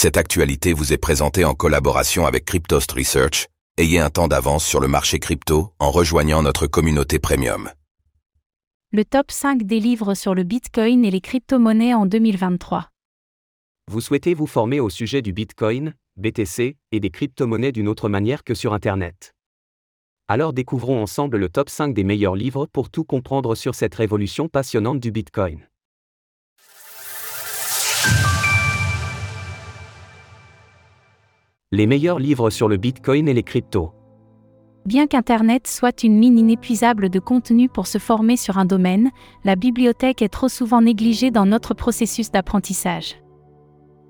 Cette actualité vous est présentée en collaboration avec Cryptost Research. Ayez un temps d'avance sur le marché crypto en rejoignant notre communauté premium. Le top 5 des livres sur le Bitcoin et les crypto-monnaies en 2023. Vous souhaitez vous former au sujet du Bitcoin, BTC et des crypto-monnaies d'une autre manière que sur Internet? Alors découvrons ensemble le top 5 des meilleurs livres pour tout comprendre sur cette révolution passionnante du Bitcoin. Les meilleurs livres sur le Bitcoin et les cryptos. Bien qu'Internet soit une mine inépuisable de contenu pour se former sur un domaine, la bibliothèque est trop souvent négligée dans notre processus d'apprentissage.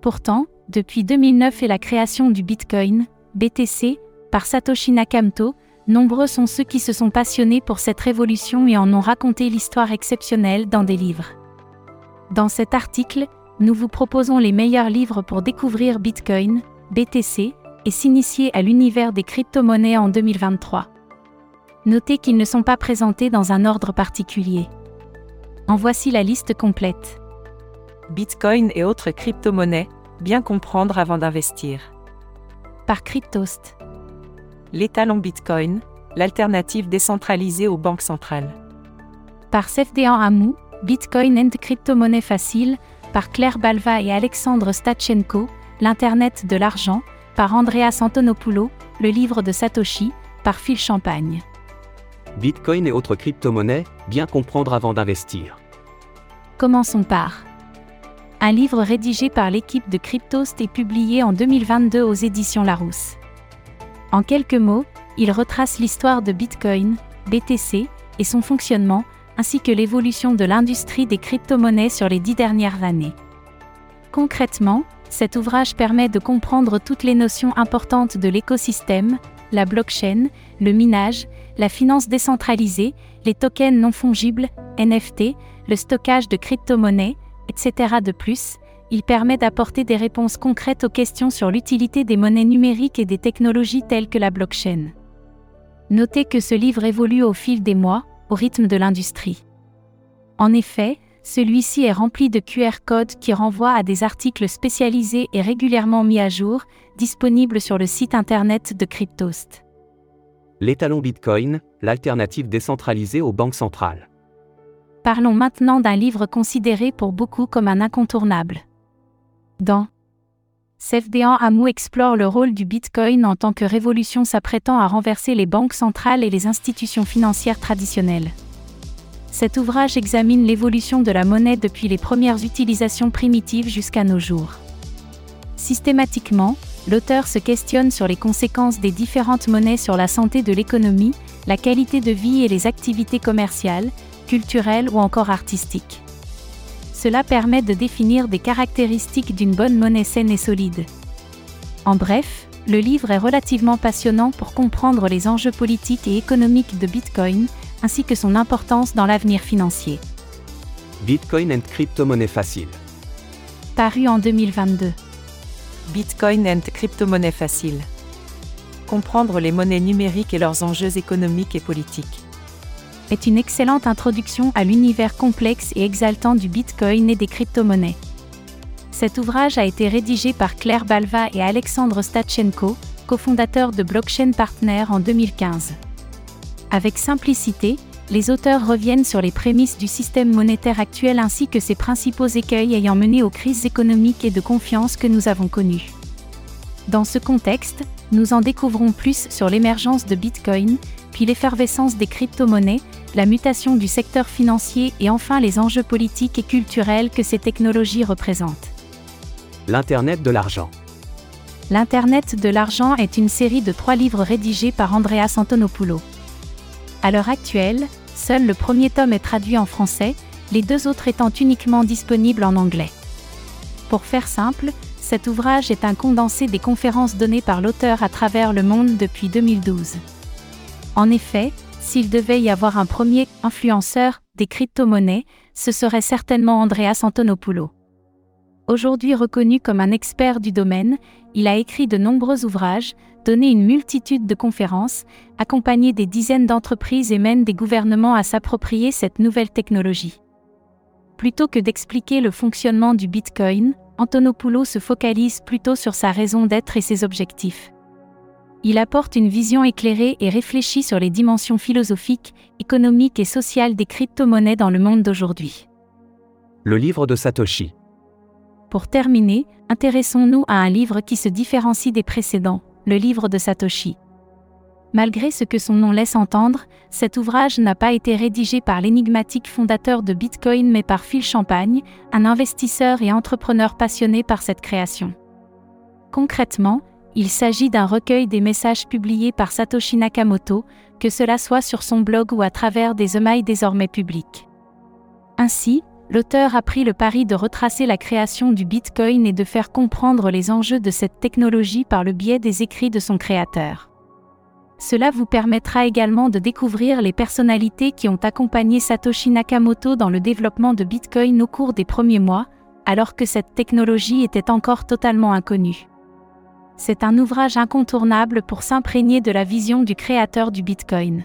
Pourtant, depuis 2009 et la création du Bitcoin, BTC, par Satoshi Nakamoto, nombreux sont ceux qui se sont passionnés pour cette révolution et en ont raconté l'histoire exceptionnelle dans des livres. Dans cet article, nous vous proposons les meilleurs livres pour découvrir Bitcoin, BTC, et s'initier à l'univers des crypto-monnaies en 2023. Notez qu'ils ne sont pas présentés dans un ordre particulier. En voici la liste complète. Bitcoin et autres crypto-monnaies, bien comprendre avant d'investir. Par Cryptost. L'étalon Bitcoin, l'alternative décentralisée aux banques centrales. Par Sefdean Amou, Bitcoin and crypto-monnaie facile, par Claire Balva et Alexandre Stachenko, L'Internet de l'argent, par Andreas Antonopoulos, le livre de Satoshi, par Phil Champagne. Bitcoin et autres crypto-monnaies, bien comprendre avant d'investir. Commençons par un livre rédigé par l'équipe de Cryptost et publié en 2022 aux éditions Larousse. En quelques mots, il retrace l'histoire de Bitcoin, BTC, et son fonctionnement, ainsi que l'évolution de l'industrie des crypto-monnaies sur les dix dernières années. Concrètement, cet ouvrage permet de comprendre toutes les notions importantes de l'écosystème, la blockchain, le minage, la finance décentralisée, les tokens non fongibles, NFT, le stockage de crypto-monnaies, etc. De plus, il permet d'apporter des réponses concrètes aux questions sur l'utilité des monnaies numériques et des technologies telles que la blockchain. Notez que ce livre évolue au fil des mois, au rythme de l'industrie. En effet, celui-ci est rempli de QR codes qui renvoient à des articles spécialisés et régulièrement mis à jour, disponibles sur le site internet de Cryptost. L'étalon Bitcoin, l'alternative décentralisée aux banques centrales. Parlons maintenant d'un livre considéré pour beaucoup comme un incontournable. Dans Sefdean Amou explore le rôle du Bitcoin en tant que révolution s'apprêtant à renverser les banques centrales et les institutions financières traditionnelles. Cet ouvrage examine l'évolution de la monnaie depuis les premières utilisations primitives jusqu'à nos jours. Systématiquement, l'auteur se questionne sur les conséquences des différentes monnaies sur la santé de l'économie, la qualité de vie et les activités commerciales, culturelles ou encore artistiques. Cela permet de définir des caractéristiques d'une bonne monnaie saine et solide. En bref, le livre est relativement passionnant pour comprendre les enjeux politiques et économiques de Bitcoin, ainsi que son importance dans l'avenir financier. Bitcoin and crypto-monnaie facile. Paru en 2022. Bitcoin and crypto-monnaie facile. Comprendre les monnaies numériques et leurs enjeux économiques et politiques. Est une excellente introduction à l'univers complexe et exaltant du Bitcoin et des crypto-monnaies. Cet ouvrage a été rédigé par Claire Balva et Alexandre Stachenko, cofondateurs de Blockchain Partner en 2015. Avec simplicité, les auteurs reviennent sur les prémices du système monétaire actuel ainsi que ses principaux écueils ayant mené aux crises économiques et de confiance que nous avons connues. Dans ce contexte, nous en découvrons plus sur l'émergence de Bitcoin, puis l'effervescence des crypto-monnaies, la mutation du secteur financier et enfin les enjeux politiques et culturels que ces technologies représentent. L'Internet de l'argent. L'Internet de l'argent est une série de trois livres rédigés par Andreas Antonopoulos. À l'heure actuelle, seul le premier tome est traduit en français, les deux autres étant uniquement disponibles en anglais. Pour faire simple, cet ouvrage est un condensé des conférences données par l'auteur à travers le monde depuis 2012. En effet, s'il devait y avoir un premier influenceur des crypto-monnaies, ce serait certainement Andreas Antonopoulos. Aujourd'hui reconnu comme un expert du domaine, il a écrit de nombreux ouvrages, donné une multitude de conférences, accompagné des dizaines d'entreprises et mène des gouvernements à s'approprier cette nouvelle technologie. Plutôt que d'expliquer le fonctionnement du Bitcoin, Antonopoulos se focalise plutôt sur sa raison d'être et ses objectifs. Il apporte une vision éclairée et réfléchie sur les dimensions philosophiques, économiques et sociales des crypto-monnaies dans le monde d'aujourd'hui. Le livre de Satoshi. Pour terminer, intéressons-nous à un livre qui se différencie des précédents, le livre de Satoshi. Malgré ce que son nom laisse entendre, cet ouvrage n'a pas été rédigé par l'énigmatique fondateur de Bitcoin mais par Phil Champagne, un investisseur et entrepreneur passionné par cette création. Concrètement, il s'agit d'un recueil des messages publiés par Satoshi Nakamoto, que cela soit sur son blog ou à travers des emails désormais publics. Ainsi, l'auteur a pris le pari de retracer la création du Bitcoin et de faire comprendre les enjeux de cette technologie par le biais des écrits de son créateur. Cela vous permettra également de découvrir les personnalités qui ont accompagné Satoshi Nakamoto dans le développement de Bitcoin au cours des premiers mois, alors que cette technologie était encore totalement inconnue c'est un ouvrage incontournable pour s'imprégner de la vision du créateur du Bitcoin.